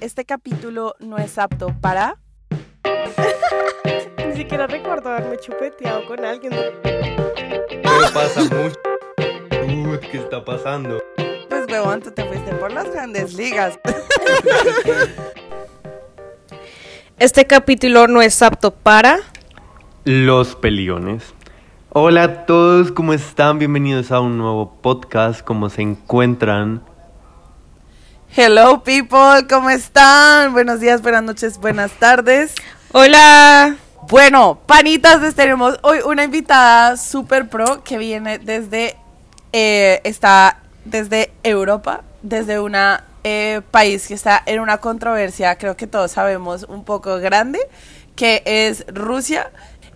Este capítulo no es apto para... Ni siquiera recuerdo haberme chupeteado con alguien. Pero pasa mucho. Uy, ¿qué está pasando? Pues huevón, tú te fuiste por las grandes ligas. Este capítulo no es apto para... Los peliones. Hola a todos, ¿cómo están? Bienvenidos a un nuevo podcast. ¿Cómo se encuentran? Hello people, ¿cómo están? Buenos días, buenas noches, buenas tardes. Hola. Bueno, panitas, les tenemos hoy una invitada super pro que viene desde, eh, está desde Europa, desde un país que está en una controversia, creo que todos sabemos, un poco grande, que es Rusia.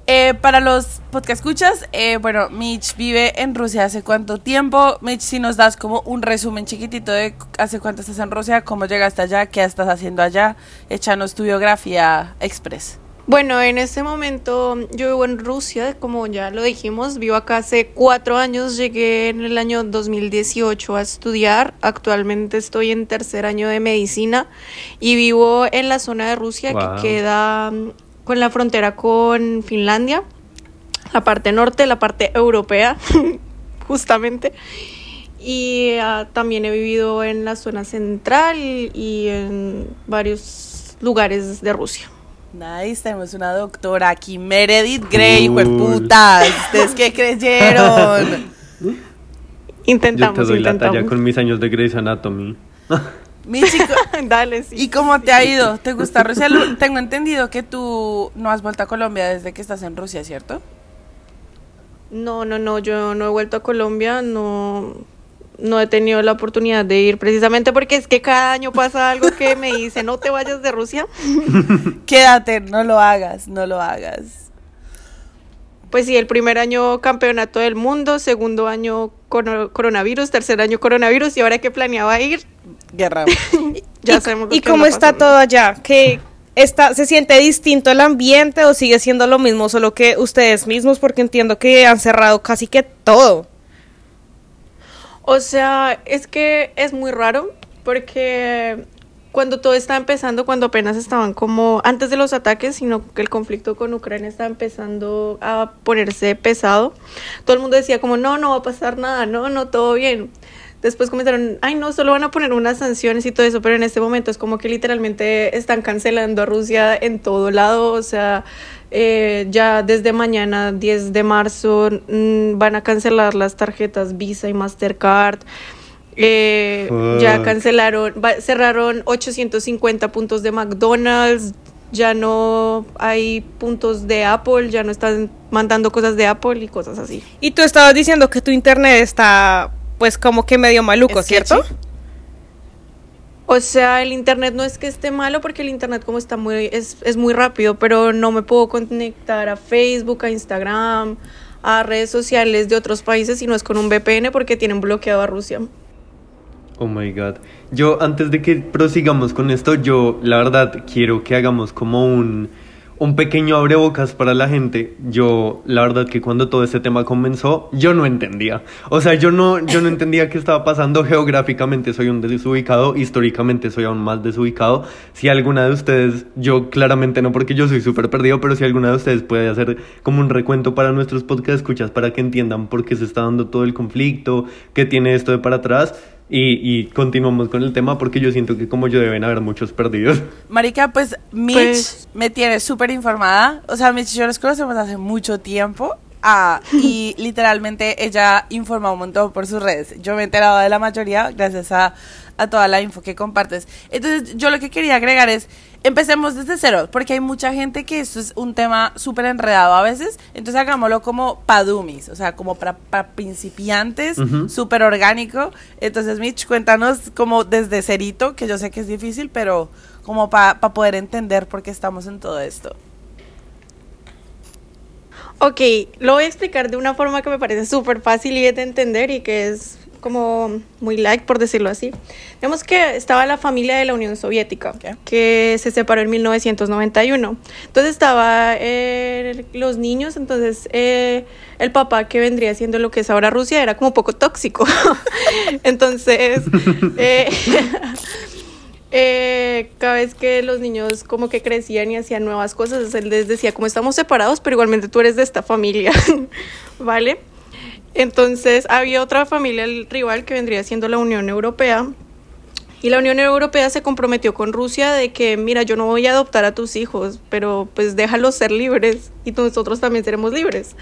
Eh, para los podcast escuchas, eh, bueno, Mitch vive en Rusia hace cuánto tiempo. Mitch, si nos das como un resumen chiquitito de hace cuánto estás en Rusia, cómo llegaste allá, qué estás haciendo allá, échanos tu biografía express. Bueno, en este momento yo vivo en Rusia, como ya lo dijimos, vivo acá hace cuatro años, llegué en el año 2018 a estudiar, actualmente estoy en tercer año de medicina y vivo en la zona de Rusia Wow. que queda con la frontera con Finlandia, la parte norte, la parte europea, justamente. Y ah, también he vivido en la zona central y en varios lugares de Rusia. Nice, tenemos una doctora aquí, Meredith Grey, Cool. putas. ¿Ustedes qué creyeron? Yo Intentamos, te doy la intentamos. talla con mis años de Grey's Anatomy. Mi chico, Dale, sí. ¿y cómo te ha ido? ¿Te gusta Rusia? Tengo entendido que tú no has vuelto a Colombia desde que estás en Rusia, ¿cierto? No, no, no, yo no he vuelto a Colombia, no, no he tenido la oportunidad de ir precisamente porque es que cada año pasa algo que me dice, no te vayas de Rusia. Quédate, no lo hagas, no lo hagas. Pues sí, el primer año campeonato del mundo, segundo año coro- coronavirus, tercer año coronavirus y ahora que planeaba ir, Guerra. ya ¿Y, sabemos ¿y que cómo está todo allá? ¿Qué está, ¿Se siente distinto el ambiente o sigue siendo lo mismo, solo que ustedes mismos? Porque entiendo que han cerrado casi que todo. O sea, es que es muy raro porque cuando todo estaba empezando, cuando apenas estaban como antes de los ataques, sino que el conflicto con Ucrania estaba empezando a ponerse pesado, todo el mundo decía como, no, no va a pasar nada, no, no, todo bien. Después comenzaron, ay, no, solo van a poner unas sanciones y todo eso, pero en este momento es como que literalmente están cancelando a Rusia en todo lado, o sea, eh, ya desde mañana, 10 de marzo, mm, van a cancelar las tarjetas Visa y Mastercard. Eh, ya cancelaron, va- cerraron 850 puntos de McDonald's, ya no hay puntos de Apple, ya no están mandando cosas de Apple y cosas así. Y tú estabas diciendo que tu internet está, pues, como que medio maluco. ¿cierto? O sea, el internet no es que esté malo porque el internet como está muy es, es muy rápido, pero no me puedo conectar a Facebook, a Instagram, a redes sociales de otros países si no es con un VPN porque tienen bloqueado a Rusia. Oh my god. Yo, antes de que prosigamos con esto, yo la verdad quiero que hagamos como un, un pequeño abrebocas para la gente. Yo, la verdad que cuando todo este tema comenzó, yo no entendía. O sea, yo no, yo no entendía qué estaba pasando. Geográficamente soy un desubicado, históricamente soy aún más desubicado. Si alguna de ustedes, yo claramente no porque yo soy súper perdido, pero si alguna de ustedes puede hacer como un recuento para nuestros podcast escuchas para que entiendan por qué se está dando todo el conflicto, qué tiene esto de para atrás. Y, y continuamos con el tema porque yo siento que como yo deben haber muchos perdidos. Marica, pues Mitch Pues- me tiene súper informada. O sea, Mitch y yo nos conocemos hace mucho tiempo. Ah, y literalmente ella informa un montón por sus redes. Yo me he enterado de la mayoría gracias a, a toda la info que compartes. Entonces, yo lo que quería agregar es, empecemos desde cero, porque hay mucha gente que esto es un tema súper enredado a veces. Entonces, hagámoslo como padumis, o sea, como para, para principiantes, Ujú. súper orgánico. Entonces, Mitch, cuéntanos como desde cerito, que yo sé que es difícil, pero como para poder entender por qué estamos en todo esto. Ok, lo voy a explicar de una forma que me parece súper fácil y de entender y que es como muy like, por decirlo así. Vemos que estaba la familia de la Unión Soviética, Ok. que se separó en 1991. Entonces estaba eh, los niños, entonces eh, el papá que vendría siendo lo que es ahora Rusia era como un poco tóxico. entonces... eh, Eh, ca- cada vez que los niños como que crecían y hacían nuevas cosas, él les decía, como estamos separados, pero igualmente tú eres de esta familia, ¿vale? Entonces había otra familia el rival que vendría siendo la Unión Europea. Y la Unión Europea se comprometió con Rusia de que, mira, yo no voy a adoptar a tus hijos, pero pues déjalos ser libres y nosotros también seremos libres.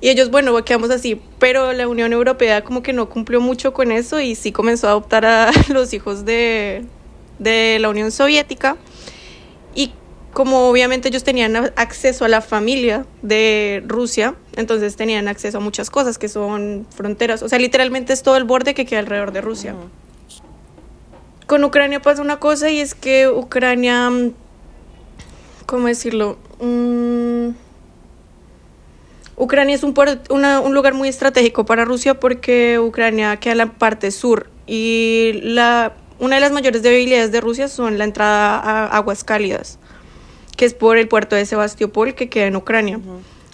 Y ellos, bueno, quedamos así, pero la Unión Europea como que no cumplió mucho con eso y sí comenzó a adoptar a los hijos de, de la Unión Soviética. Y como obviamente ellos tenían acceso a la familia de Rusia, entonces tenían acceso a muchas cosas que son fronteras. O sea, literalmente es todo el borde que queda alrededor de Rusia. Con Ucrania pasa una cosa y es que Ucrania, ¿cómo decirlo? Mm, Ucrania es un, un lugar muy estratégico para Rusia porque Ucrania queda en la parte sur y la, una de las mayores debilidades de Rusia son la entrada a aguas cálidas, que es por el puerto de Sebastopol que queda en Ucrania.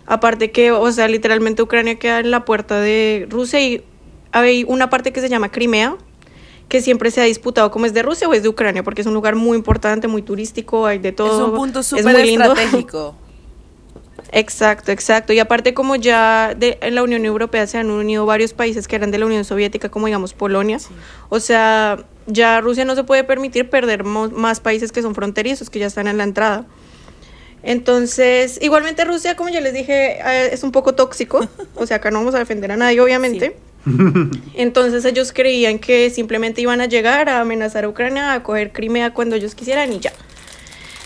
Aparte que, o sea, literalmente Ucrania queda en la puerta de Rusia y hay una parte que se llama Crimea, que siempre se ha disputado como es de Rusia o es de Ucrania, porque es un lugar muy importante, muy turístico, hay de todo. Es un punto súper estratégico. Exacto, exacto. Y aparte como ya de, en la Unión Europea se han unido varios países que eran de la Unión Soviética, como digamos Polonia, o sea, ya Rusia no se puede permitir perder más países que son fronterizos, que ya están en la entrada. Entonces, igualmente Rusia, como ya les dije, eh, es un poco tóxico, o sea, acá no vamos a defender a nadie, obviamente. Entonces ellos creían que simplemente iban a llegar a amenazar a Ucrania, a coger Crimea cuando ellos quisieran y ya.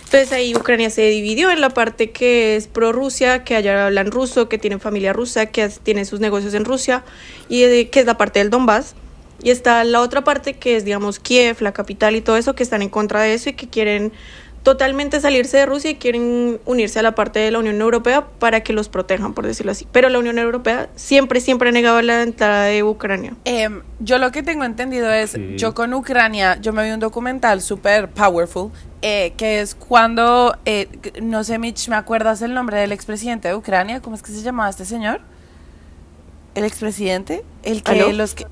Entonces ahí Ucrania se dividió en la parte que es pro-Rusia, que allá hablan ruso, que tienen familia rusa, que tienen sus negocios en Rusia, y que es la parte del Donbass. Y está la otra parte que es, digamos, Kiev, la capital y todo eso, que están en contra de eso y que quieren totalmente salirse de Rusia y quieren unirse a la parte de la Unión Europea para que los protejan, por decirlo así. Pero la Unión Europea siempre, siempre ha negado la entrada de Ucrania. Em, yo lo que tengo entendido es, yo con Ucrania, yo me vi un documental súper powerful, eh, que es cuando, eh, no sé, Mitch, ¿me acuerdas el nombre del expresidente de Ucrania? ¿Cómo es que se llamaba este señor? ¿El expresidente? El que, los que,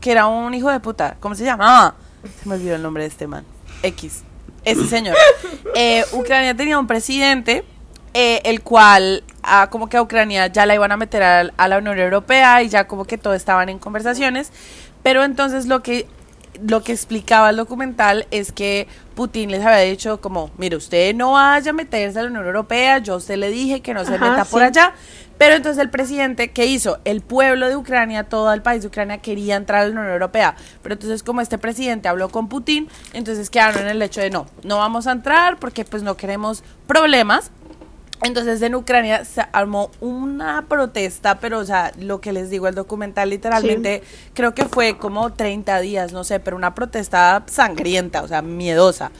que era un hijo de puta. ¿Cómo se llama? Ah, se me olvidó el nombre de este man. X ese señor. Eh, Ucrania tenía un presidente, eh, el cual, ah, como que a Ucrania ya la iban a meter a, la Unión Europea y ya como que todo estaban en conversaciones. Pero entonces lo que, lo que explicaba el documental es que Putin les había dicho como, mire, usted no vaya a meterse a la Unión Europea, yo a usted le dije que no se meta por allá, pero entonces el presidente, ¿qué hizo? El pueblo de Ucrania, todo el país de Ucrania quería entrar a la Unión Europea. Pero entonces como este presidente habló con Putin, entonces quedaron en el hecho de no, no vamos a entrar porque pues no queremos problemas. Entonces en Ucrania se armó una protesta, pero o sea, lo que les digo, el documental literalmente creo que fue como 30 días, no sé, pero una protesta sangrienta, o sea, miedosa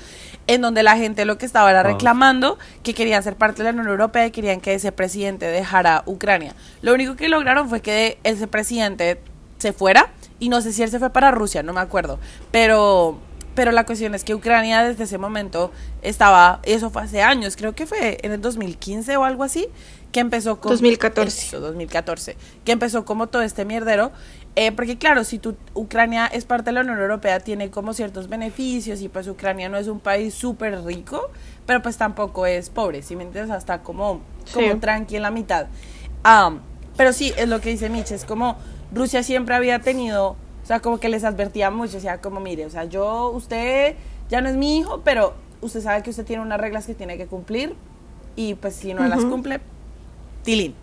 en donde la gente lo que estaba era reclamando que querían ser parte de la Unión Europea y querían que ese presidente dejara Ucrania. Lo único que lograron fue que ese presidente se fuera y no sé si él se fue para Rusia, no me acuerdo, pero pero la cuestión es que Ucrania desde ese momento estaba, eso fue hace años, creo que fue en el 2015 o algo así, que empezó con... 2014. 2014, que empezó como todo este mierdero, eh, porque claro, si tu, Ucrania es parte de la Unión Europea, tiene como ciertos beneficios y pues Ucrania no es un país súper rico, pero pues tampoco es pobre, si me entiendes, hasta como, como tranqui en la mitad. pero sí, es lo que dice Mitch, es como Rusia siempre había tenido sea, como que les advertía mucho, o sea, como mire, o sea, yo, usted ya no es mi hijo, pero usted sabe que usted tiene unas reglas que tiene que cumplir y pues si no las cumple, tilín.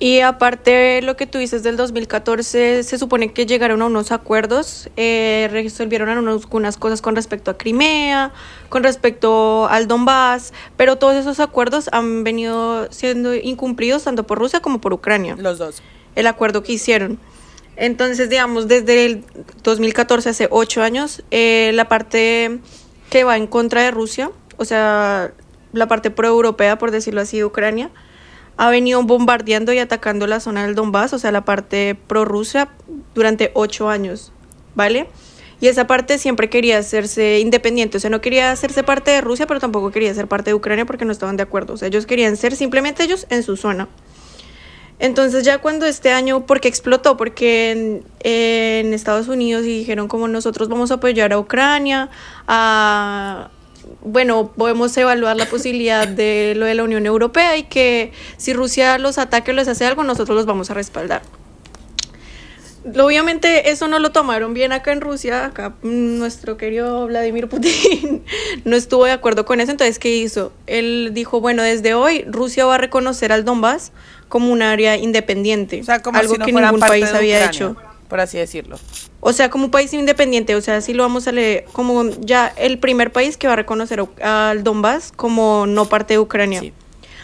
Y aparte lo que tú dices del 2014, se supone que llegaron a unos acuerdos, eh, resolvieron algunas cosas con respecto a Crimea, con respecto al Donbass, pero todos esos acuerdos han venido siendo incumplidos tanto por Rusia como por Ucrania. Los dos. El acuerdo que hicieron. Entonces, digamos, desde el 2014, hace ocho años, eh, la parte que va en contra de Rusia, o sea, la parte pro-europea, por decirlo así, de Ucrania, ha venido bombardeando y atacando la zona del Donbass, o sea, la parte pro-Rusia, durante ocho años, ¿vale? Y esa parte siempre quería hacerse independiente, o sea, no quería hacerse parte de Rusia, pero tampoco quería ser parte de Ucrania porque no estaban de acuerdo, o sea, ellos querían ser simplemente ellos en su zona. Entonces ya cuando este año, ¿por qué explotó? Porque en, en Estados Unidos y dijeron como nosotros vamos a apoyar a Ucrania, a, bueno, podemos evaluar la posibilidad de lo de la Unión Europea y que si Rusia los ataque o les hace algo, nosotros los vamos a respaldar. Obviamente eso no lo tomaron bien acá en Rusia, acá mm, nuestro querido Vladimir Putin no estuvo de acuerdo con eso, entonces ¿qué hizo? Él dijo, bueno, desde hoy Rusia va a reconocer al Donbass como un área independiente, O sea, como algo si no que ningún país había Ucrania, hecho. Por así decirlo. O sea, como un país independiente, o sea, sí lo vamos a leer como ya el primer país que va a reconocer al Donbass como no parte de Ucrania. Sí.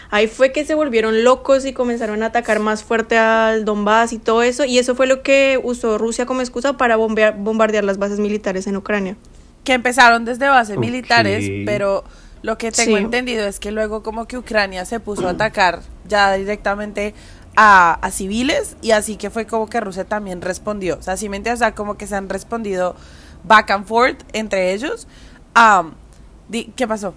Ahí fue que se volvieron locos y comenzaron a atacar más fuerte al Donbass y todo eso, y eso fue lo que usó Rusia como excusa para bombear- bombardear las bases militares en Ucrania. que empezaron desde bases militares, pero lo que tengo Sí. entendido es que luego como que Ucrania se puso a atacar ya directamente a, civiles y así que fue como que Rusia también respondió. O sea, si me entiendes, como que se han respondido back and forth entre ellos. Di- ¿Qué pasó?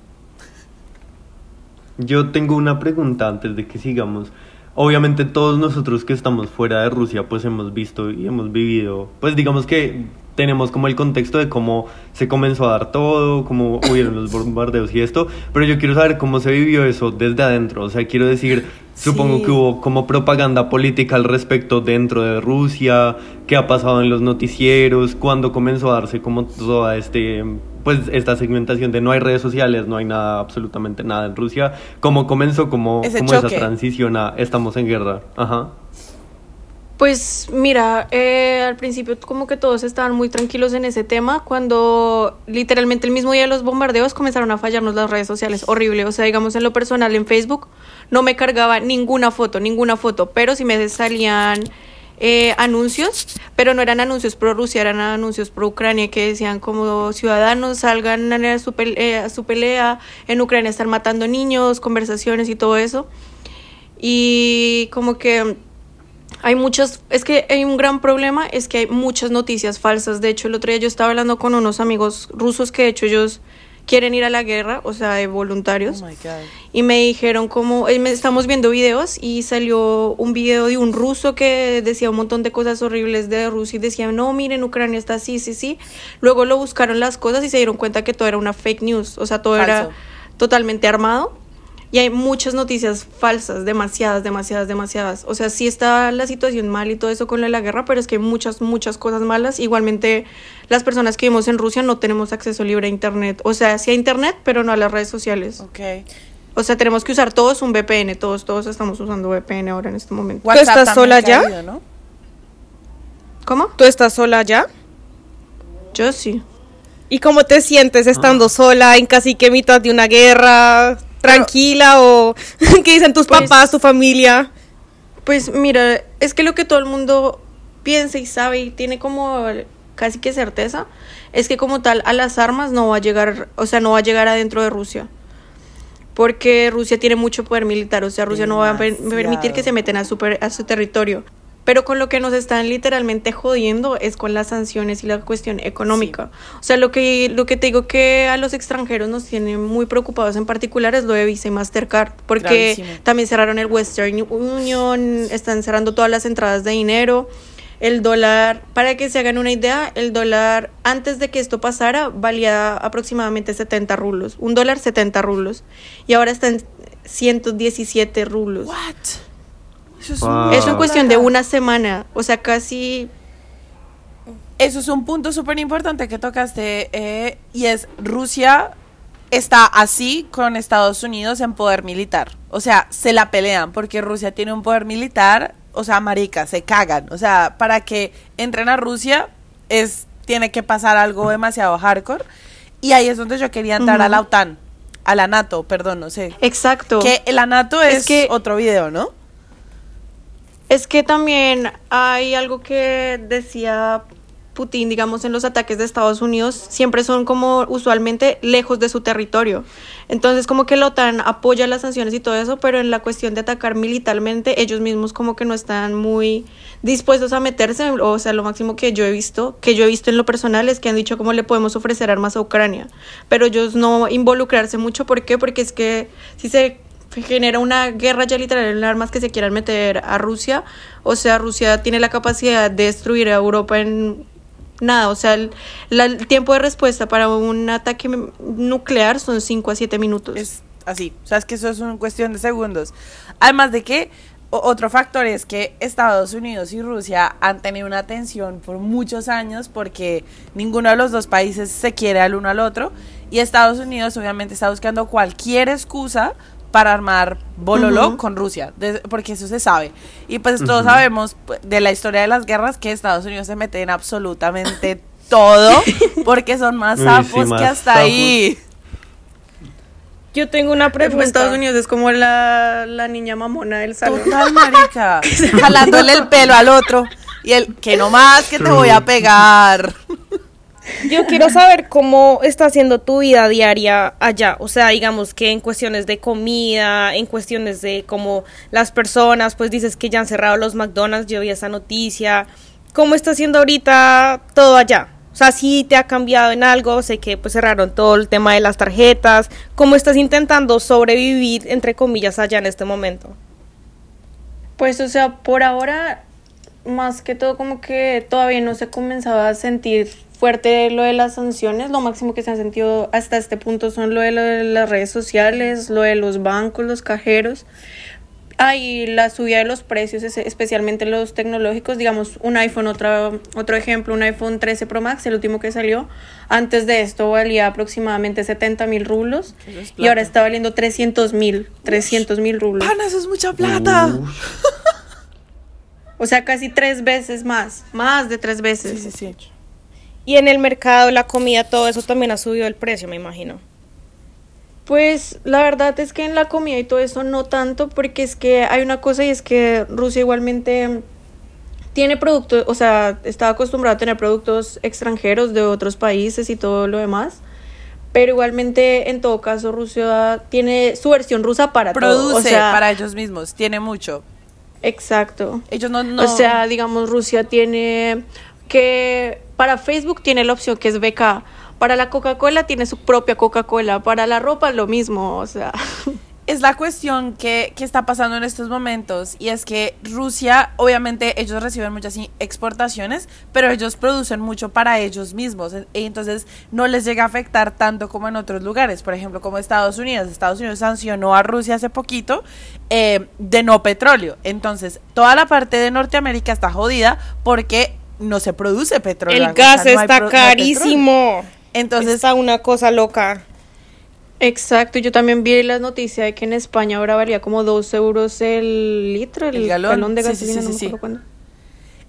Yo tengo una pregunta antes de que sigamos. Obviamente todos nosotros que estamos fuera de Rusia pues hemos visto y hemos vivido, pues digamos que tenemos como el contexto de cómo se comenzó a dar todo, cómo hubieron los bombardeos y esto, pero yo quiero saber cómo se vivió eso desde adentro, o sea, quiero decir, supongo Sí. que hubo como propaganda política al respecto dentro de Rusia, qué ha pasado en los noticieros, cuándo comenzó a darse como toda este pues esta segmentación de no hay redes sociales, no hay nada, absolutamente nada en Rusia, cómo comenzó como, como esa transición a estamos en guerra, ajá. Pues mira, eh, al principio como que todos estaban muy tranquilos en ese tema, cuando literalmente el mismo día de los bombardeos comenzaron a fallarnos las redes sociales, horrible, o sea, digamos en lo personal en Facebook no me cargaba ninguna foto, ninguna foto, pero sí me salían eh, anuncios, pero no eran anuncios pro Rusia, eran anuncios pro Ucrania que decían como ciudadanos salgan a su, pel- eh, a su pelea, en Ucrania están matando niños, conversaciones y todo eso. Y como que hay muchas, es que hay un gran problema, es que hay muchas noticias falsas. De hecho, el otro día yo estaba hablando con unos amigos rusos que de hecho ellos quieren ir a la guerra, o sea, de voluntarios. Oh. Y me dijeron como, eh, estamos viendo videos y salió un video de un ruso que decía un montón de cosas horribles de Rusia y decía, no, miren, Ucrania está así, sí, sí. Luego lo buscaron las cosas y se dieron cuenta que todo era una fake news, o sea, todo era totalmente armado. Y hay muchas noticias falsas, demasiadas, demasiadas, demasiadas. O sea, sí está la situación mal y todo eso con lo de la guerra, pero es que hay muchas, muchas cosas malas. Igualmente, las personas que vivimos en Rusia no tenemos acceso libre a Internet. O sea, sí a Internet, pero no a las redes sociales. Ok. O sea, tenemos que usar todos un VPN, todos, todos estamos usando VPN ahora en este momento. WhatsApp estás sola ya? ¿Cómo? ¿Tú estás sola ya? Yo sí. ¿Y cómo te sientes estando sola en casi que mitad de una guerra? ¿Tranquila o qué dicen tus Pues- papás, tu familia? Pues mira, es que lo que todo el mundo piensa y sabe y tiene como casi que certeza es que como tal a las armas no va a llegar, o sea, no va a llegar adentro de Rusia. Porque Rusia tiene mucho poder militar, o sea, Rusia no va a per- permitir que se metan a su, per- a su territorio. Pero con lo que nos están literalmente jodiendo es con las sanciones y la cuestión económica. O sea, lo que, lo que te digo que a los extranjeros nos tiene muy preocupados en particular es lo de Visa y Mastercard. Porque Gravísimo. también cerraron el Western Union, están cerrando todas las entradas de dinero. El dólar, para que se hagan una idea, el dólar antes de que esto pasara valía aproximadamente 70 rublos. Un dólar 70 rublos. Y ahora está en 117 rublos. What? Eso es, Wow. un- Eso en cuestión de una semana. O sea, casi Eso es un punto súper importante que tocaste eh, y es Rusia está así con Estados Unidos en poder militar. O sea, se la pelean porque Rusia tiene un poder militar, o sea, marica, se cagan. O sea, para que entren a Rusia es tiene que pasar algo demasiado hardcore y ahí es donde yo quería entrar a la. OTAN, a la NATO, perdón, no sé. exacto. Que la NATO es, Es que- otro video, ¿no? Es que también hay algo que decía Putin, digamos, en los ataques de Estados Unidos, siempre son como usualmente lejos de su territorio. Entonces, como que la OTAN apoya las sanciones y todo eso, pero en la cuestión de atacar militarmente, ellos mismos como que no están muy dispuestos a meterse. O sea, lo máximo que yo he visto, que yo he visto en lo personal, es que han dicho cómo le podemos ofrecer armas a Ucrania. Pero ellos no involucrarse mucho, ¿por qué? Porque es que si se genera una guerra ya literal en armas que se quieran meter a Rusia. O sea, Rusia tiene la capacidad de destruir a Europa en nada. O sea, el, la- el tiempo de respuesta para un ataque nuclear son 5 a 7 minutos. Es así. O sea, es que eso es una cuestión de segundos. Además de que otro factor es que Estados Unidos y Rusia han tenido una tensión por muchos años porque ninguno de los dos países se quiere al uno al otro y Estados Unidos obviamente está buscando cualquier excusa para armar bololo con Rusia, de- porque eso se sabe. Y pues todos sabemos pues, de la historia de las guerras que Estados Unidos se mete en absolutamente todo porque son más sí, sapos que hasta sapos. ahí. Yo tengo una Pero pregunta. Estados Unidos es como la, la niña mamona del salón. Total, marica. Jalándole el pelo al otro. Y el, que no más, que te voy a pegar. Yo quiero saber cómo está haciendo tu vida diaria allá. O sea, digamos que en cuestiones de comida, en cuestiones de cómo las personas, pues dices que ya han cerrado los McDonald's, yo vi esa noticia. ¿Cómo está haciendo ahorita todo allá? O sea, si te ha cambiado en algo, sé que pues cerraron todo el tema de las tarjetas. ¿Cómo estás intentando sobrevivir, entre comillas, allá en este momento? Pues, o sea, por ahora, más que todo, como que todavía no se comenzaba a sentir fuerte lo de las sanciones. Lo máximo que se ha sentido hasta este punto son lo de, lo de las redes sociales, lo de los bancos, los cajeros. Ah, y la subida de los precios, es- especialmente los tecnológicos, digamos, un iPhone, otro, otro ejemplo, un iPhone 13 Pro Max, el último que salió, antes de esto valía aproximadamente 70 mil rublos es y ahora está valiendo 300 mil, 300 mil rublos. Pana, eso es mucha plata. O sea, casi tres veces más, más de tres Sí, veces. sí, sí. Y en el mercado, la comida, todo eso también ha subido el precio, me imagino. Pues la verdad es que en la comida y todo eso no tanto, porque es que hay una cosa y es que Rusia igualmente tiene productos, o sea, está acostumbrado a tener productos extranjeros de otros países y todo lo demás. Pero igualmente, en todo caso, Rusia tiene su versión rusa para todo. Produce O sea, para ellos mismos, tiene mucho. Exacto. Ellos no, no. O sea, digamos, Rusia tiene que para Facebook tiene la opción que es BK. Para la Coca-Cola tiene su propia Coca-Cola. Para la ropa lo mismo. O sea, es la cuestión que, que está pasando en estos momentos y es que Rusia, obviamente ellos reciben muchas exportaciones, pero ellos producen mucho para ellos mismos y entonces no les llega a afectar tanto como en otros lugares, por ejemplo como Estados Unidos. Estados Unidos sancionó a Rusia hace poquito eh, de no petróleo, entonces toda la parte de Norteamérica está jodida porque no se produce petróleo. El o sea, gas no está pro- no carísimo. Entonces está una cosa loca. exacto. Yo también vi la noticia de que en España ahora valía como 2 euros el litro, el, El galón. galón. de Sí, sí, gasolina. sí, no sí, me sí. acuerdo cuándo.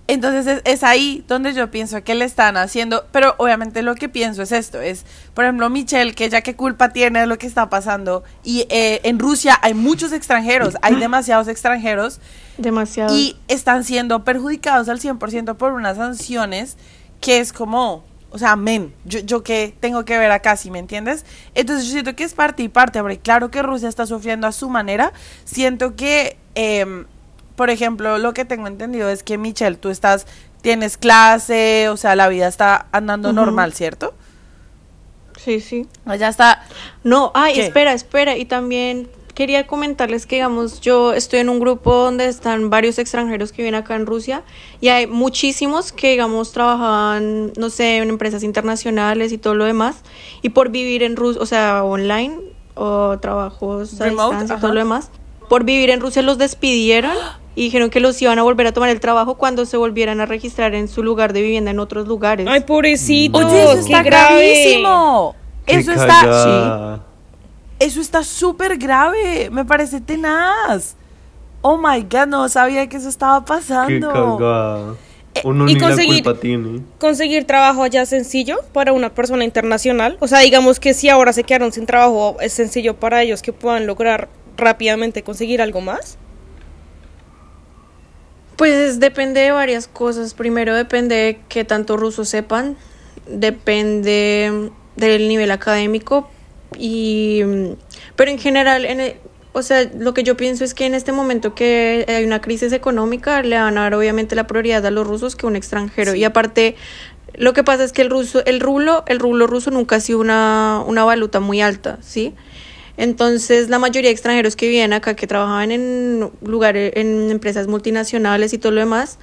Entonces es, es ahí donde yo pienso que le están haciendo, pero obviamente lo que pienso es esto, es, por ejemplo, Michelle, que ya qué culpa tiene de lo que está pasando, y eh, en Rusia hay muchos extranjeros, hay demasiados extranjeros, Demasiado. y están siendo perjudicados al 100% por unas sanciones que es como, o sea, men, yo, yo que tengo que ver acá, ¿sí me entiendes? Entonces yo siento que es parte y parte, porque claro que Rusia está sufriendo a su manera, siento que, em, por ejemplo, lo que tengo entendido es que Michelle, tú estás, tienes clase, o sea, la vida está andando normal, ¿cierto? Sí, sí. Allá está, No, ay, ¿Qué? espera, espera. Y también quería comentarles que, digamos, yo estoy en un grupo donde están varios extranjeros que viven acá en Rusia y hay muchísimos que, digamos, trabajan, no sé, en empresas internacionales y todo lo demás. Y por vivir en Rusia, o sea, online o trabajos a Remote, distancia y todo lo demás, por vivir en Rusia los despidieron y dijeron que los iban a volver a tomar el trabajo cuando se volvieran a registrar en su lugar de vivienda en otros lugares. Ay, pobrecitos, oye, eso qué está grave. gravísimo. Qué Eso está, cagada. Eso está súper grave, me parece tenaz. Oh my god, no sabía que eso estaba Qué pasando. cagada. Uno y ni conseguir- la culpa tiene. Conseguir trabajo allá es sencillo para una persona internacional. O sea, digamos que si ahora se quedaron sin trabajo, es sencillo para ellos que puedan lograr rápidamente conseguir algo más. Pues depende de varias cosas. Primero depende de qué tanto ruso sepan, depende del nivel académico y pero en general en el- o sea, lo que yo pienso es que en este momento que hay una crisis económica le van a dar obviamente la prioridad a los rusos que a un extranjero y aparte lo que pasa es que el ruso el rublo el rublo ruso nunca ha sido una una valuta muy alta, ¿sí? Entonces, la mayoría de extranjeros que vivían acá, que trabajaban en lugares, en empresas multinacionales y todo lo demás,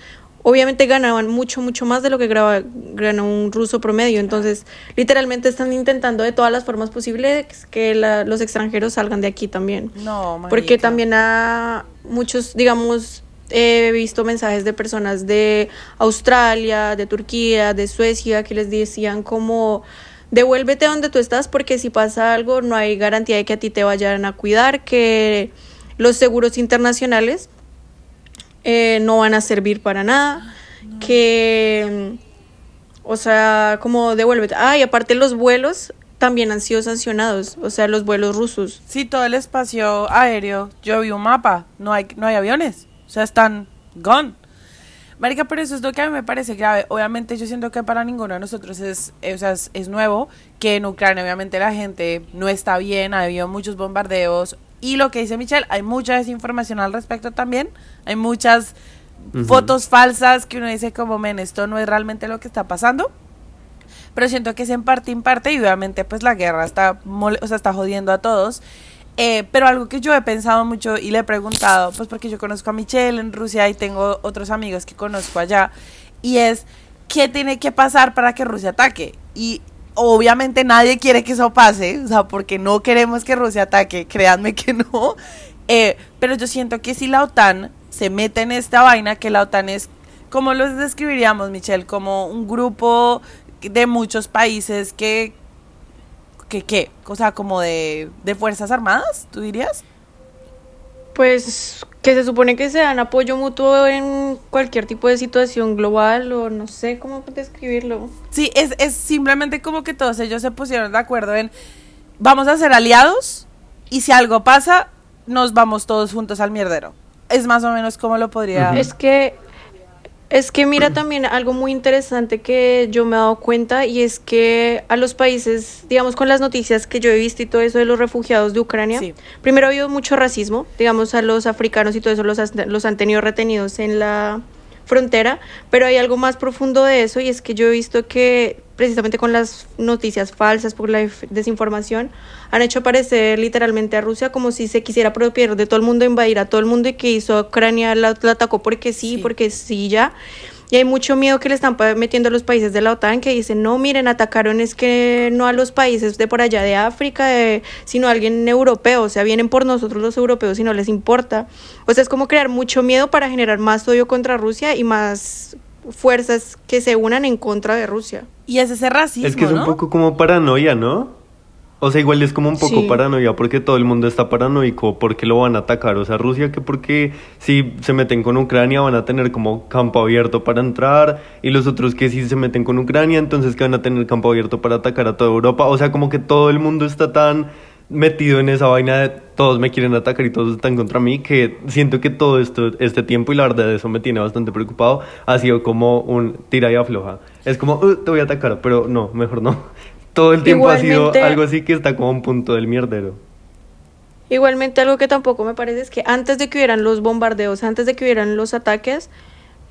obviamente ganaban mucho, mucho más de lo que graba, gana un ruso promedio. Entonces, literalmente están intentando de todas las formas posibles que la- los extranjeros salgan de aquí también. No, Porque marica. también a muchos, digamos, he visto mensajes de personas de Australia, de Turquía, de Suecia, que les decían como, devuélvete donde tú estás porque si pasa algo no hay garantía de que a ti te vayan a cuidar, que los seguros internacionales eh, no van a servir para nada, que, o sea, como devuélvete. Ah, y aparte los vuelos también han sido sancionados, o sea, los vuelos rusos. Sí, todo el espacio aéreo, yo vi un mapa, no hay, no hay aviones, o sea, están gone. Marica, pero eso es lo que a mí me parece grave. Obviamente yo siento que para ninguno de nosotros es, eh, o sea, es, es nuevo, que en Ucrania obviamente la gente no está bien, ha habido muchos bombardeos. Y lo que dice Michelle, hay mucha desinformación al respecto también, hay muchas Ujú. fotos falsas que uno dice como, men, esto no es realmente lo que está pasando. Pero siento que es en parte en parte y obviamente pues la guerra está, o sea, está jodiendo a todos. Eh, pero algo que yo he pensado mucho y le he preguntado, pues porque yo conozco a Michelle en Rusia y tengo otros amigos que conozco allá, y es, ¿qué tiene que pasar para que Rusia ataque? Y obviamente nadie quiere que eso pase, o sea, porque no queremos que Rusia ataque, créanme que no. Eh, pero yo siento que si la OTAN se mete en esta vaina, que la OTAN es, ¿cómo lo describiríamos, Michelle? Como un grupo de muchos países que que qué, o sea, como de, de fuerzas armadas, ¿tú dirías? Pues que se supone que se dan apoyo mutuo en cualquier tipo de situación global o no sé cómo describirlo. Sí, es, es simplemente como que todos ellos se pusieron de acuerdo en vamos a ser aliados y si algo pasa, nos vamos todos juntos al mierdero. Es más o menos como lo podría... Es que es que mira también algo muy interesante que yo me he dado cuenta y es que a los países, digamos con las noticias que yo he visto y todo eso de los refugiados de Ucrania, Sí. primero ha habido mucho racismo, digamos a los africanos y todo eso los, los han tenido retenidos en la frontera, pero hay algo más profundo de eso y es que yo he visto que precisamente con las noticias falsas, por la desinformación, han hecho aparecer literalmente a Rusia como si se quisiera apropiar de todo el mundo, invadir a todo el mundo y que hizo Ucrania la, la atacó porque sí, Sí. porque sí ya. Y hay mucho miedo que le están metiendo a los países de la OTAN que dicen, no, miren, atacaron es que no a los países de por allá de África, de- sino a alguien europeo, o sea, vienen por nosotros los europeos y no les importa. O sea, es como crear mucho miedo para generar más odio contra Rusia y más fuerzas que se unan en contra de Rusia. Y es ese racismo, Es que es un poco como paranoia, ¿no? O sea, igual es como un poco Sí. paranoia porque todo el mundo está paranoico porque lo van a atacar. O sea, Rusia que porque si se meten con Ucrania van a tener como campo abierto para entrar y los otros que si se meten con Ucrania entonces que van a tener campo abierto para atacar a toda Europa. O sea, como que todo el mundo está tan metido en esa vaina de todos me quieren atacar y todos están contra mí que siento que todo esto este tiempo y la verdad eso me tiene bastante preocupado ha sido como un tira y afloja. Es como "Uh, te voy a atacar pero no mejor no. Todo el tiempo ha sido algo así que está como un punto del mierdero. Igualmente algo que tampoco me parece es que antes de que hubieran los bombardeos, antes de que hubieran los ataques,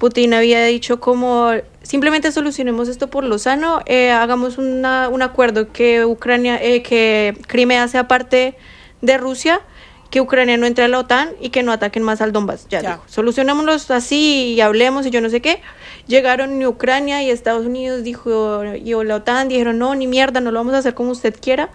Putin había dicho como simplemente solucionemos esto por lo sano, eh, hagamos una- un acuerdo que Ucrania, eh, que Crimea sea parte de Rusia, que Ucrania no entre a la OTAN y que no ataquen más al Donbass. Ya, Ya. dijo, solucionémoslos así y hablemos y yo no sé qué. Llegaron Ucrania y Estados Unidos dijo y la OTAN dijeron no ni mierda, no lo vamos a hacer como usted quiera.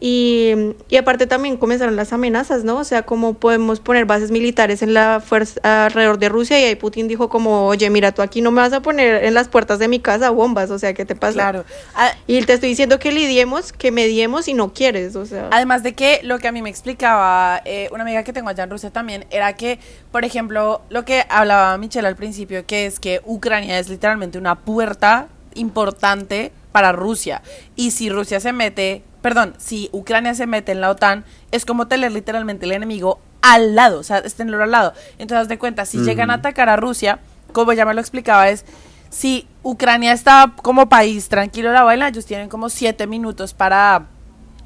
Y, y aparte también comenzaron las amenazas, ¿no? O sea, cómo podemos poner bases militares en la fuerza alrededor de Rusia y ahí Putin dijo como, oye, mira, tú aquí no me vas a poner en las puertas de mi casa bombas, o sea, ¿qué te pasa? Claro. Ah, Y te estoy diciendo que lidiemos, que mediemos y no quieres, o sea. Además de que lo que a mí me explicaba eh, una amiga que tengo allá en Rusia también era que, por ejemplo, lo que hablaba Michelle al principio, que es que Ucrania es literalmente una puerta importante para Rusia. Y si Rusia se mete, perdón, si Ucrania se mete en la OTAN, es como tener literalmente el enemigo al lado, o sea, tenerlo al lado. Entonces, de cuenta, si llegan a atacar a Rusia, como ya me lo explicaba, es si Ucrania está como país tranquilo la baila, ellos tienen como siete minutos para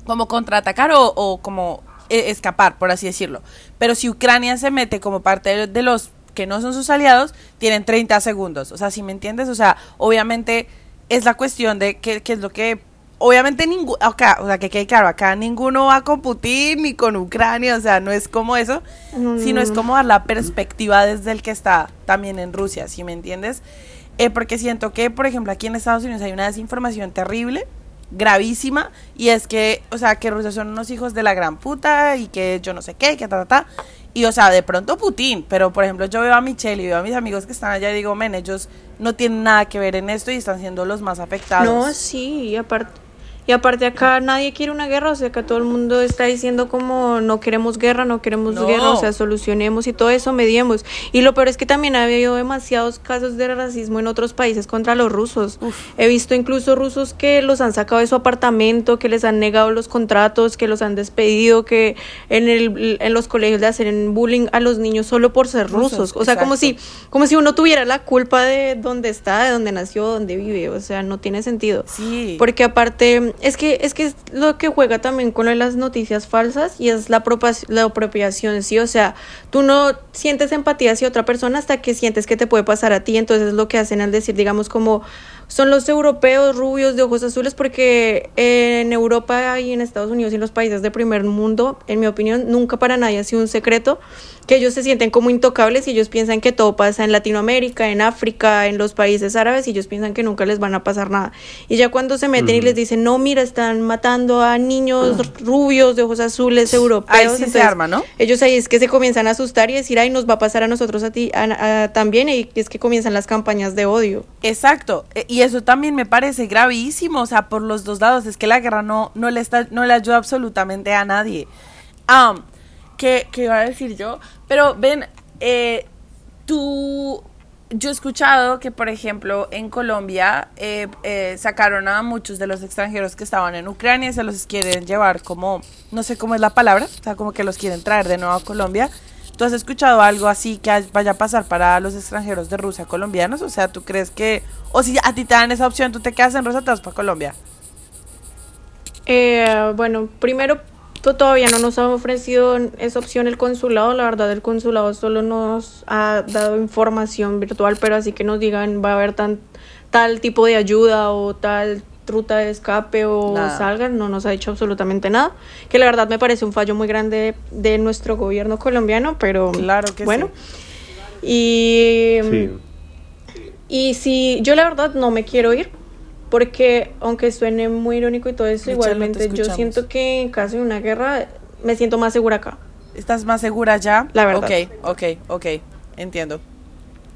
como contraatacar o, o como eh, escapar, por así decirlo. Pero si Ucrania se mete como parte de, de los que no son sus aliados, tienen 30 segundos. O sea, si me entiendes, o sea, obviamente es la cuestión de qué, qué es lo que obviamente ninguno, acá, o sea, que quede claro, acá ninguno va con Putin ni con Ucrania, o sea, no es como eso, sino es como dar la perspectiva desde el que está también en Rusia, ¿sí me entiendes? Eh, porque siento que, por ejemplo, aquí en Estados Unidos hay una desinformación terrible, gravísima, y es que, o sea, que Rusia son unos hijos de la gran puta y que yo no sé qué, que ta, ta, ta. Y, o sea, de pronto Putin, pero por ejemplo, yo veo a Michelle y veo a mis amigos que están allá y digo, men, ellos no tienen nada que ver en esto y están siendo los más afectados. No, sí, y aparte, y aparte acá nadie quiere una guerra, o sea, que todo el mundo está diciendo como no queremos guerra, no queremos No. guerra, o sea, solucionemos y todo eso, mediemos. Y lo peor es que también ha habido demasiados casos de racismo en otros países contra los rusos. He visto incluso rusos que los han sacado de su apartamento, que les han negado los contratos, que los han despedido, que en, el, en los colegios le hacen bullying a los niños solo por ser Rusos, rusos. O sea, como si, como si uno tuviera la culpa de dónde está, de dónde nació, dónde vive. O sea, no tiene sentido. Sí. Porque aparte, es que es que es lo que juega también con las noticias falsas y es la, la apropiación, ¿sí? O sea, tú no sientes empatía hacia otra persona hasta que sientes que te puede pasar a ti, entonces es lo que hacen al decir, digamos, como son los europeos rubios de ojos azules, porque en Europa y en Estados Unidos y en los países de primer mundo, en mi opinión, nunca para nadie ha sido un secreto que ellos se sienten como intocables y ellos piensan que todo pasa en Latinoamérica, en África, en los países árabes y ellos piensan que nunca les van a pasar nada. Y ya cuando se meten y les dicen, no, mira, están matando a niños rubios de ojos azules europeos. Ahí sí se entonces, arma, ¿no? Ellos ahí es que se comienzan a asustar y decir, ay, nos va a pasar a nosotros a ti a- a- también y es que comienzan las campañas de odio. Exacto, e- y eso también me parece gravísimo, o sea, por los dos lados, es que la guerra no, no, le, está, no le ayuda absolutamente a nadie. Ah, ¿qué, qué iba a decir yo? Pero ven, eh, tú, yo he escuchado que, por ejemplo, en Colombia eh, eh, sacaron a muchos de los extranjeros que estaban en Ucrania y se los quieren llevar como, no sé cómo es la palabra, o sea, como que los quieren traer de nuevo a Colombia. ¿Tú has escuchado algo así que vaya a pasar para los extranjeros de Rusia colombianos? O sea, ¿tú crees que, o si a ti te dan esa opción, tú te quedas en Rusia, te vas para Colombia? Eh, bueno, primero to- todavía no nos ha ofrecido esa opción el consulado. La verdad, el consulado solo nos ha dado información virtual, pero así que nos digan va a haber tal tipo de ayuda o tal ruta de escape o Nada. salgan, no nos ha dicho absolutamente nada. Que la verdad me parece un fallo muy grande de, nuestro gobierno colombiano, pero Claro que bueno. Y Sí. y si yo la verdad no me quiero ir, porque aunque suene muy irónico y todo eso, no igualmente yo siento que en caso de una guerra me siento más segura acá. ¿Estás más segura ya? La verdad. Ok, ok, ok, entiendo.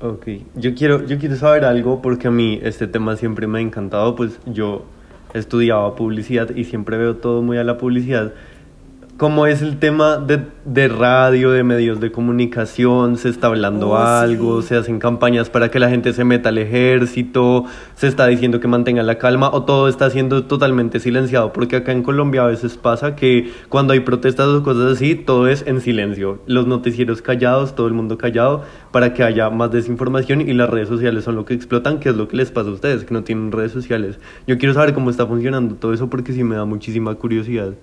Ok, yo quiero, yo quiero saber algo porque a mí este tema siempre me ha encantado, pues yo estudiaba publicidad y siempre veo todo muy a la publicidad. ¿Cómo es el tema de, de radio, de medios de comunicación? ¿Se está hablando Oh, algo? sí. ¿Se hacen campañas para que la gente se meta al ejército? ¿Se está diciendo que mantenga la calma? ¿O todo está siendo totalmente silenciado? Porque acá en Colombia a veces pasa que cuando hay protestas o cosas así, todo es en silencio. Los noticieros callados, todo el mundo callado, para que haya más desinformación y las redes sociales son lo que explotan, que es lo que les pasa a ustedes, que no tienen redes sociales. Yo quiero saber cómo está funcionando todo eso porque sí me da muchísima curiosidad.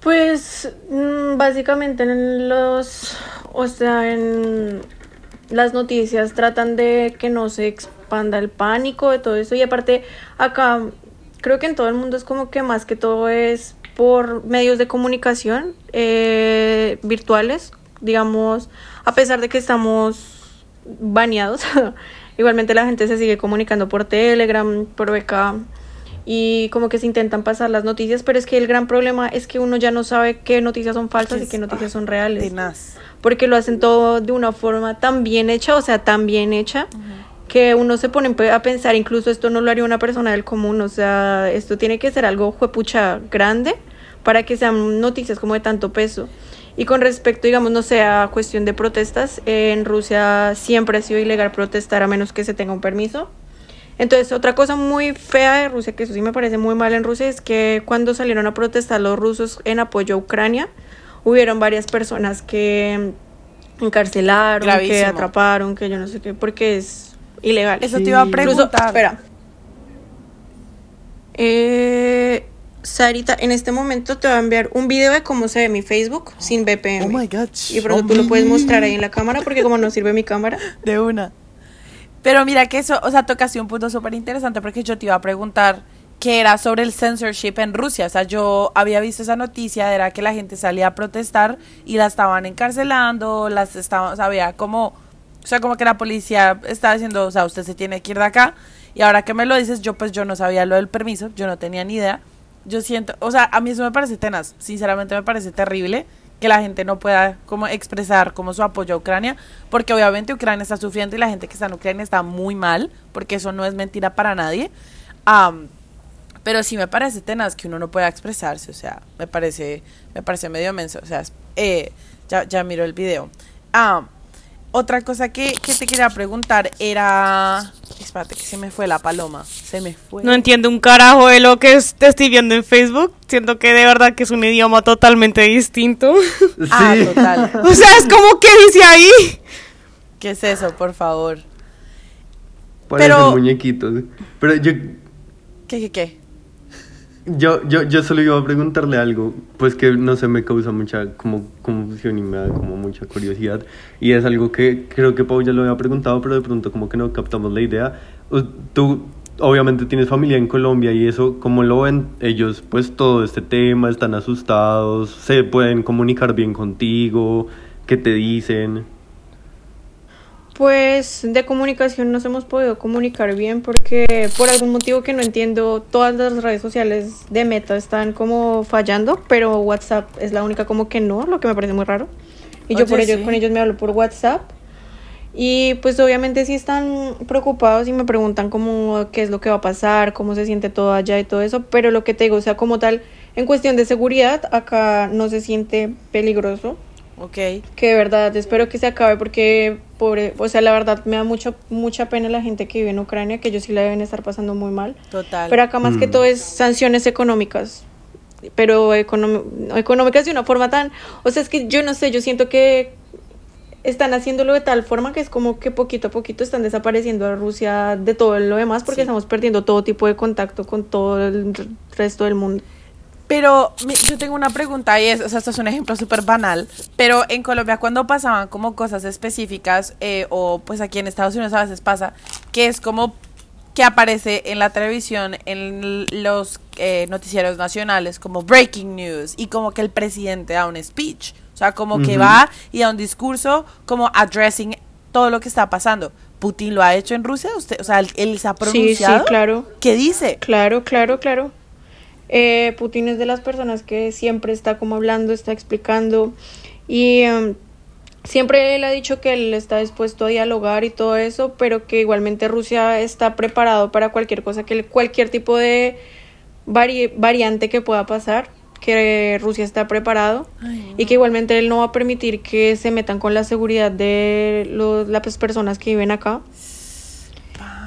Pues mm, básicamente en los, o sea, en las noticias tratan de que no se expanda el pánico de todo eso y aparte acá creo que en todo el mundo es como que más que todo es por medios de comunicación eh, virtuales, digamos, a pesar de que estamos baneados, igualmente la gente se sigue comunicando por Telegram, por VK y como que se intentan pasar las noticias, pero es que el gran problema es que uno ya no sabe qué noticias son falsas y qué noticias son reales Tenaz. porque lo hacen todo de una forma tan bien hecha, o sea, tan bien hecha, que uno se pone a pensar, incluso esto no lo haría una persona del común, o sea, esto tiene que ser algo juepucha grande para que sean noticias como de tanto peso. Y con respecto, digamos, no sé, a cuestión de protestas, en Rusia siempre ha sido ilegal protestar a menos que se tenga un permiso. Entonces, otra cosa muy fea de Rusia, que eso sí me parece muy mal en Rusia, es que cuando salieron a protestar los rusos en apoyo a Ucrania, hubieron varias personas que encarcelaron, que atraparon, que yo no sé qué, porque es ilegal. Eso te iba a Sí. Incluso, preguntar. espera. Eh, Sarita, en este momento te voy a enviar un video de cómo se ve mi Facebook sin VPN. Oh my God. Y eso tú lo puedes mostrar ahí en la cámara, porque como no sirve mi cámara. De una. Pero mira que eso, o sea, tocaste un punto súper interesante porque yo te iba a preguntar que era sobre el censorship en Rusia. O sea, yo había visto esa noticia, era que la gente salía a protestar y la estaban encarcelando, las estaban, o sea, había como, o sea, como que la policía estaba diciendo, o sea, usted se tiene que ir de acá. Y ahora que me lo dices, yo pues yo no sabía lo del permiso, yo no tenía ni idea. Yo siento, o sea, a mí eso me parece tenaz, sinceramente me parece terrible que la gente no pueda como expresar como su apoyo a Ucrania, porque obviamente Ucrania está sufriendo y la gente que está en Ucrania está muy mal, porque eso no es mentira para nadie. pero sí me parece tenaz que uno no pueda expresarse, o sea, me parece, me parece medio menso, o sea, eh, ya, ya miro el video. Otra cosa que, que te quería preguntar era Espérate, que se me fue la paloma. Se me fue. No entiendo un carajo de lo que te estoy viendo en Facebook. Siento que de verdad que es un idioma totalmente distinto. Ah, total. o sea, es como que dice ahí. ¿Qué es eso, por favor? Parecen Pero... muñequitos. Pero yo. ¿Qué, qué, qué? Yo, yo, yo solo iba a preguntarle algo, pues que no se me causa mucha como confusión y me da como mucha curiosidad. Y es algo que creo que Pau ya lo había preguntado, pero de pronto como que no captamos la idea. Tú obviamente tienes familia en Colombia y eso, ¿cómo lo ven ellos? Pues todo este tema, están asustados, se pueden comunicar bien contigo, ¿qué te dicen? Pues de comunicación nos hemos podido comunicar bien porque por algún motivo que no entiendo, todas las redes sociales de Meta están como fallando, pero WhatsApp es la única como que no, lo que me parece muy raro. Y yo por ello con ellos me hablo por WhatsApp. Y pues obviamente sí están preocupados y me preguntan como qué es lo que va a pasar, cómo se siente todo allá y todo eso, pero lo que te digo, o sea, como tal, en cuestión de seguridad, acá no se siente peligroso. Ok. Que de verdad espero que se acabe porque pobre, o sea, la verdad me da mucho, mucha pena la gente que vive en Ucrania, que ellos sí la deben estar pasando muy mal. Total. Pero acá más que mm. todo es sanciones económicas, pero económicas de una forma tan, o sea, es que yo no sé, yo siento que están haciéndolo de tal forma que es como que poquito a poquito están desapareciendo a Rusia de todo lo demás porque estamos perdiendo todo tipo de contacto con todo el resto del mundo. Pero yo tengo una pregunta y es, o sea, esto es un ejemplo súper banal, pero en Colombia cuando pasaban como cosas específicas, eh, o pues aquí en Estados Unidos a veces pasa, que es como que aparece en la televisión, en los eh, noticieros nacionales, como breaking news, y como que el presidente da un speech, o sea, como que va y da un discurso como addressing todo lo que está pasando. ¿Putin lo ha hecho en Rusia? ¿Usted, o sea, él, se ha pronunciado. Sí, sí, claro. ¿Qué dice? Claro, claro, claro. Eh, Putin es de las personas que siempre está como hablando, está explicando y em, siempre él ha dicho que él está dispuesto a dialogar y todo eso, pero que igualmente Rusia está preparado para cualquier cosa, que cualquier tipo de variante que pueda pasar, que Rusia está preparado y que igualmente él no va a permitir que se metan con la seguridad de las personas que viven acá.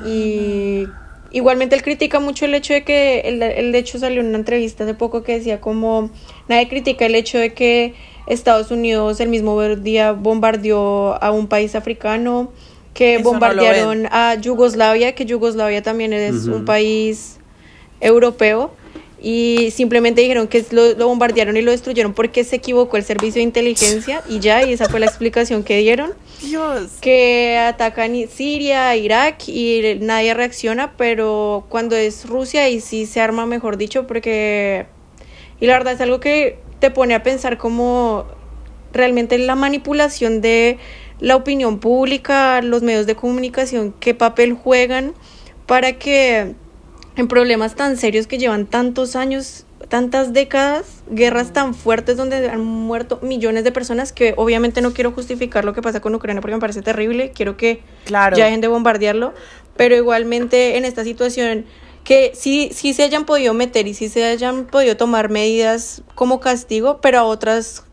Y Igualmente él critica mucho el hecho de que, el, el hecho salió en una entrevista hace poco que decía como, nadie critica el hecho de que Estados Unidos el mismo día bombardeó a un país africano, que bombardearon a Yugoslavia, que Yugoslavia también es un país europeo y simplemente dijeron que lo, lo, bombardearon y lo destruyeron porque se equivocó el servicio de inteligencia y ya, y esa fue la explicación que dieron. Dios. Que atacan Siria, Irak y nadie reacciona, pero cuando es Rusia y sí se arma, mejor dicho, porque... Y la verdad es algo que te pone a pensar como realmente la manipulación de la opinión pública, los medios de comunicación, qué papel juegan para que en problemas tan serios que llevan tantos años, tantas décadas, guerras tan fuertes donde han muerto millones de personas, que obviamente no quiero justificar lo que pasa con Ucrania porque me parece terrible, quiero que claro. ya dejen de bombardearlo, pero igualmente en esta situación que sí, sí se hayan podido meter y sí se hayan podido tomar medidas como castigo, pero a otras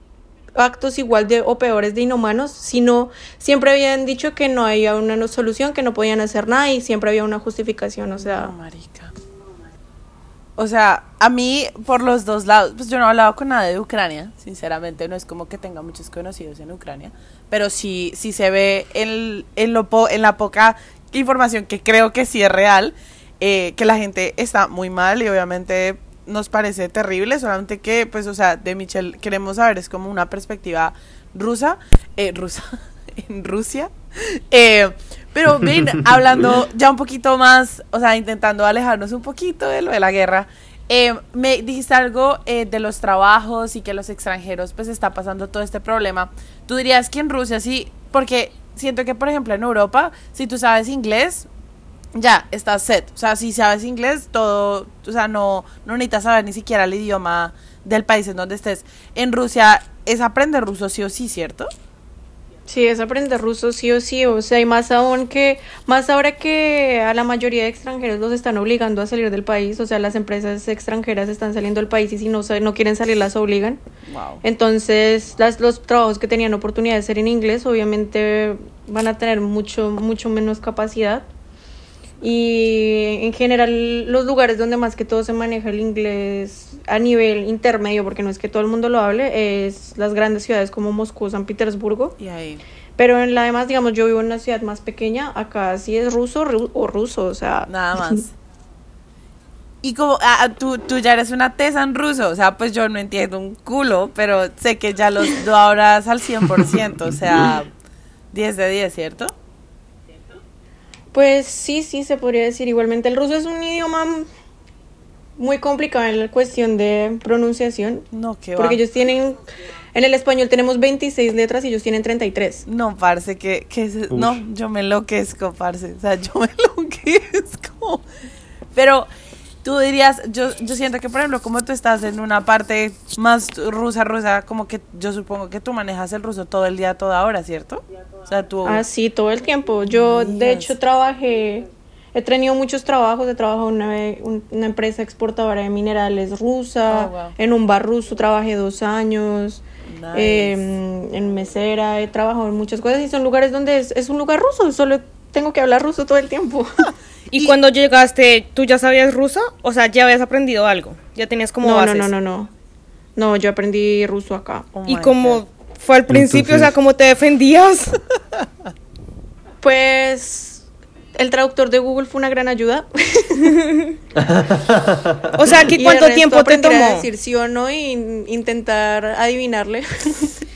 actos igual de o peores de inhumanos, sino siempre habían dicho que no había una solución, que no podían hacer nada y siempre había una justificación, o sea... marica. O sea, a mí por los dos lados, pues yo no he hablado con nadie de Ucrania, sinceramente, no es como que tenga muchos conocidos en Ucrania, pero sí, sí se ve en, en, lo en la poca información que creo que sí es real, eh, que la gente está muy mal y obviamente nos parece terrible, solamente que, pues, o sea, de Michelle queremos saber, es como una perspectiva rusa, eh, rusa, en Rusia, eh, Pero ven, hablando ya un poquito más, o sea, intentando alejarnos un poquito de lo de la guerra, eh, me dijiste algo eh, de los trabajos y que los extranjeros pues está pasando todo este problema. ¿Tú dirías que en Rusia sí? Porque siento que, por ejemplo, en Europa, si tú sabes inglés, ya, estás set. O sea, si sabes inglés, todo, o sea, no, no necesitas saber ni siquiera el idioma del país en donde estés. En Rusia es aprender ruso sí o sí, ¿cierto? Sí, es aprender ruso sí o sí, o sea, y más aún que, más ahora que a la mayoría de extranjeros los están obligando a salir del país, o sea, las empresas extranjeras están saliendo del país y si no, no quieren salir las obligan. Wow. Entonces, las, los trabajos que tenían oportunidad de ser en inglés, obviamente van a tener mucho, mucho menos capacidad. Y en general los lugares donde más que todo se maneja el inglés a nivel intermedio, porque no es que todo el mundo lo hable, es las grandes ciudades como Moscú, San Petersburgo. Y ahí. Pero en la demás, digamos, yo vivo en una ciudad más pequeña, acá sí es ruso ru- o ruso, o sea... Nada más. Y como ah, tú, tú ya eres una tesa en ruso, o sea, pues yo no entiendo un culo, pero sé que ya los lo hablas al 100%, o sea, 10 de 10, ¿cierto? Pues sí, sí, se podría decir. Igualmente el ruso es un idioma muy complicado en la cuestión de pronunciación, No, que va. porque ellos tienen... En el español tenemos 26 letras y ellos tienen 33. No, parce, que, que es- no, yo me enloquezco, parce, o sea, yo me enloquezco. Pero tú dirías, yo, yo siento que, por ejemplo, como tú estás en una parte más rusa, rusa, como que yo supongo que tú manejas el ruso todo el día, toda hora, ¿cierto? O sea, tú... Ah, sí, todo el tiempo. Yo, de hecho, trabajé, he tenido muchos trabajos. He trabajado en una, un- una empresa exportadora de minerales rusa, Oh, wow. en un bar ruso trabajé dos años, Nice. eh, en mesera, he trabajado en muchas cosas y son lugares donde es, es un lugar ruso, solo tengo que hablar ruso todo el tiempo. ¿Y, cuando llegaste, tú ya sabías ruso? O sea, ya habías aprendido algo. Ya tenías como no, bases. no, no, no, no. No, yo aprendí ruso acá. Oh ¿Y cómo God. fue al principio? O sea, Entonces- ¿cómo te defendías? Pues el traductor de Google fue una gran ayuda. O sea, ¿qué ¿cuánto tiempo te a tomó? decir sí o no y intentar adivinarle.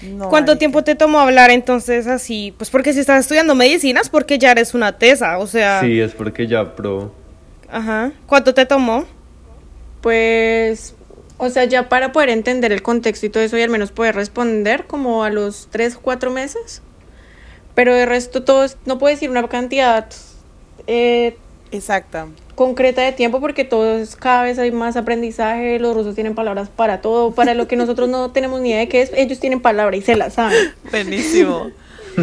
No, ¿Cuánto marica. tiempo te tomó hablar entonces así? Pues porque si estás estudiando medicinas, porque ya eres una tesa, o sea... Sí, es porque ya pro. Ajá. ¿Cuánto te tomó? Pues, o sea, ya para poder entender el contexto y todo eso y al menos poder responder como a los tres, cuatro meses. Pero de resto todo, es- no puedo decir una cantidad eh, Exacta. concreta de tiempo porque todo es, cada vez hay más aprendizaje, los rusos tienen palabras para todo, para lo que nosotros no tenemos ni idea de qué es, ellos tienen palabra y se la saben. Buenísimo.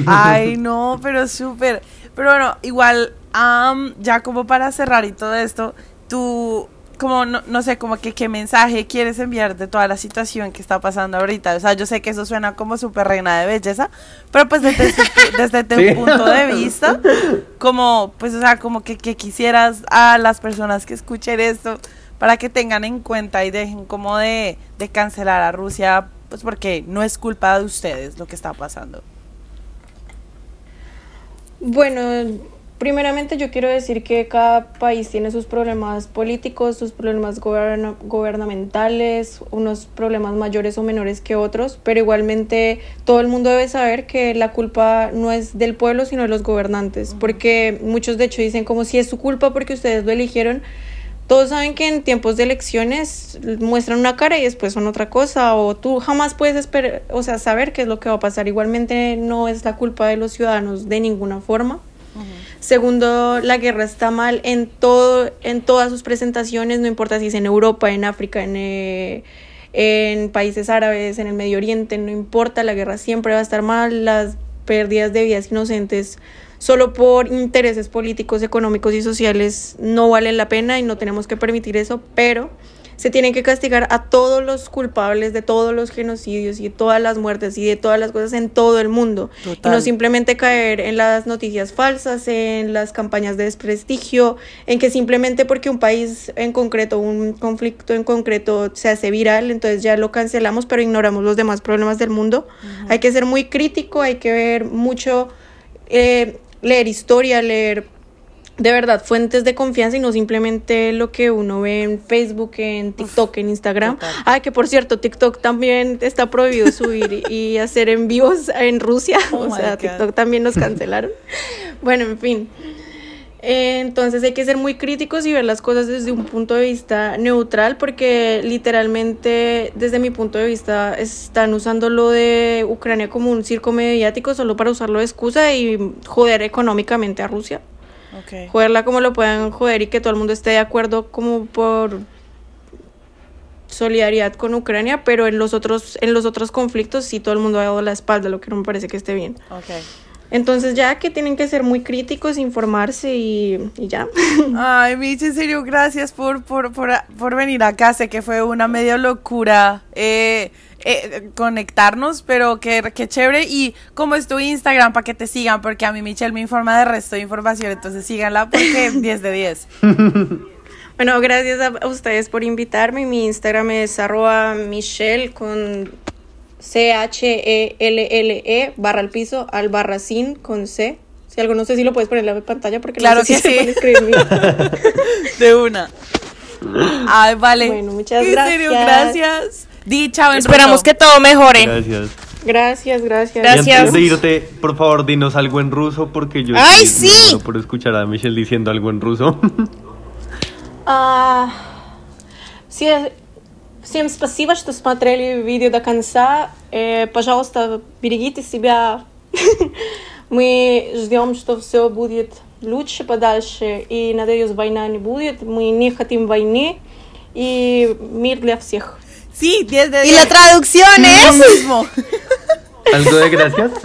Ay, no, pero súper. Pero bueno, igual, am, ya como para cerrar y todo esto, tú, como, no, no sé, como que qué mensaje quieres enviar de toda la situación que está pasando ahorita. O sea, yo sé que eso suena como súper reina de belleza, pero pues desde, tu- desde tu Sí. punto de vista, como, pues, o sea, como que, que quisieras a las personas que escuchen esto para que tengan en cuenta y dejen como de, de cancelar a Rusia, pues porque no es culpa de ustedes lo que está pasando. Bueno, primeramente yo quiero decir que cada país tiene sus problemas políticos, sus problemas goberna- gubernamentales, unos problemas mayores o menores que otros, pero igualmente todo el mundo debe saber que la culpa no es del pueblo, sino de los gobernantes, porque muchos de hecho dicen como si es su culpa porque ustedes lo eligieron. Todos saben que en tiempos de elecciones muestran una cara y después son otra cosa, o tú jamás puedes esperar, o sea, saber qué es lo que va a pasar. Igualmente no es la culpa de los ciudadanos de ninguna forma. Segundo, la guerra está mal en todo, en todas sus presentaciones, no importa si es en Europa, en África, en, eh, en países árabes, en el Medio Oriente, no importa, la guerra siempre va a estar mal, las pérdidas de vidas inocentes solo por intereses políticos, económicos y sociales no valen la pena y no tenemos que permitir eso, pero se tienen que castigar a todos los culpables de todos los genocidios y de todas las muertes y de todas las cosas en todo el mundo. Y no simplemente caer en las noticias falsas, en las campañas de desprestigio, en que simplemente porque un país en concreto, un conflicto en concreto se hace viral, entonces ya lo cancelamos, pero ignoramos los demás problemas del mundo. Hay que ser muy crítico, hay que ver mucho, eh, leer historia, leer de verdad fuentes de confianza y no simplemente lo que uno ve en Facebook, en TikTok, en Instagram. total. Ah, que por cierto, TikTok también está prohibido subir y hacer envíos en Rusia. Oh o sea, God. TikTok también nos cancelaron. Bueno, en fin. Eh, Entonces hay que ser muy críticos y ver las cosas desde un punto de vista neutral porque literalmente desde mi punto de vista están usando lo de Ucrania como un circo mediático solo para usarlo de excusa y joder económicamente a Rusia. Ok. Joderla como lo puedan joder y que todo el mundo esté de acuerdo como por solidaridad con Ucrania, pero en los otros en los otros conflictos sí todo el mundo ha dado la espalda, lo que no me parece que esté bien. Ok. Entonces ya que tienen que ser muy críticos, informarse y, y ya. Ay, Michi, en serio, gracias por, por, por, por venir acá. Sé que fue una medio locura eh, eh, conectarnos, pero qué, qué chévere. Y cómo es tu Instagram para que te sigan, porque a mí Michelle me informa de resto de información, entonces síganla porque 10 de 10. Bueno, gracias a, ustedes por invitarme. Mi Instagram es arroba Michelle con C-H-E-L-L-E E, barra al piso al barra sin con C. Si algo no sé si lo puedes poner en la pantalla porque Claro no sé que si se sí. puede escribir. De una. Ay, vale. Bueno, muchas En serio, gracias. Gracias. Di chao en Esperamos ruso. que todo mejore. Gracias. Gracias, gracias. Y antes Gracias. de irte, por favor, dinos algo en ruso porque yo ¡Ay, estoy sí! por escuchar a Michelle diciendo algo en ruso. А, все, всем спасибо, что смотрели видео до конца. Э, пожалуйста, берегите себя. Мы ждем, что все будет лучше подальше. И, надеюсь, война не будет. Мы не хотим войны. И мир для всех. Sí, 10 de 10. Y la traducción Lo es... mismo. ¿Algo de gracias?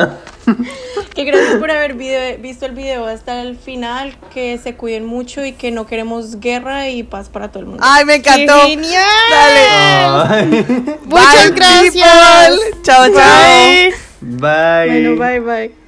Que gracias por haber video- visto el video hasta el final. Que se cuiden mucho y que no queremos guerra y paz para todo el mundo. Ay, me ¡Qué encantó. genial! Dale. Muchas Bye, gracias. people. Chao, chao. Bye. Bye. Bueno, bye bye.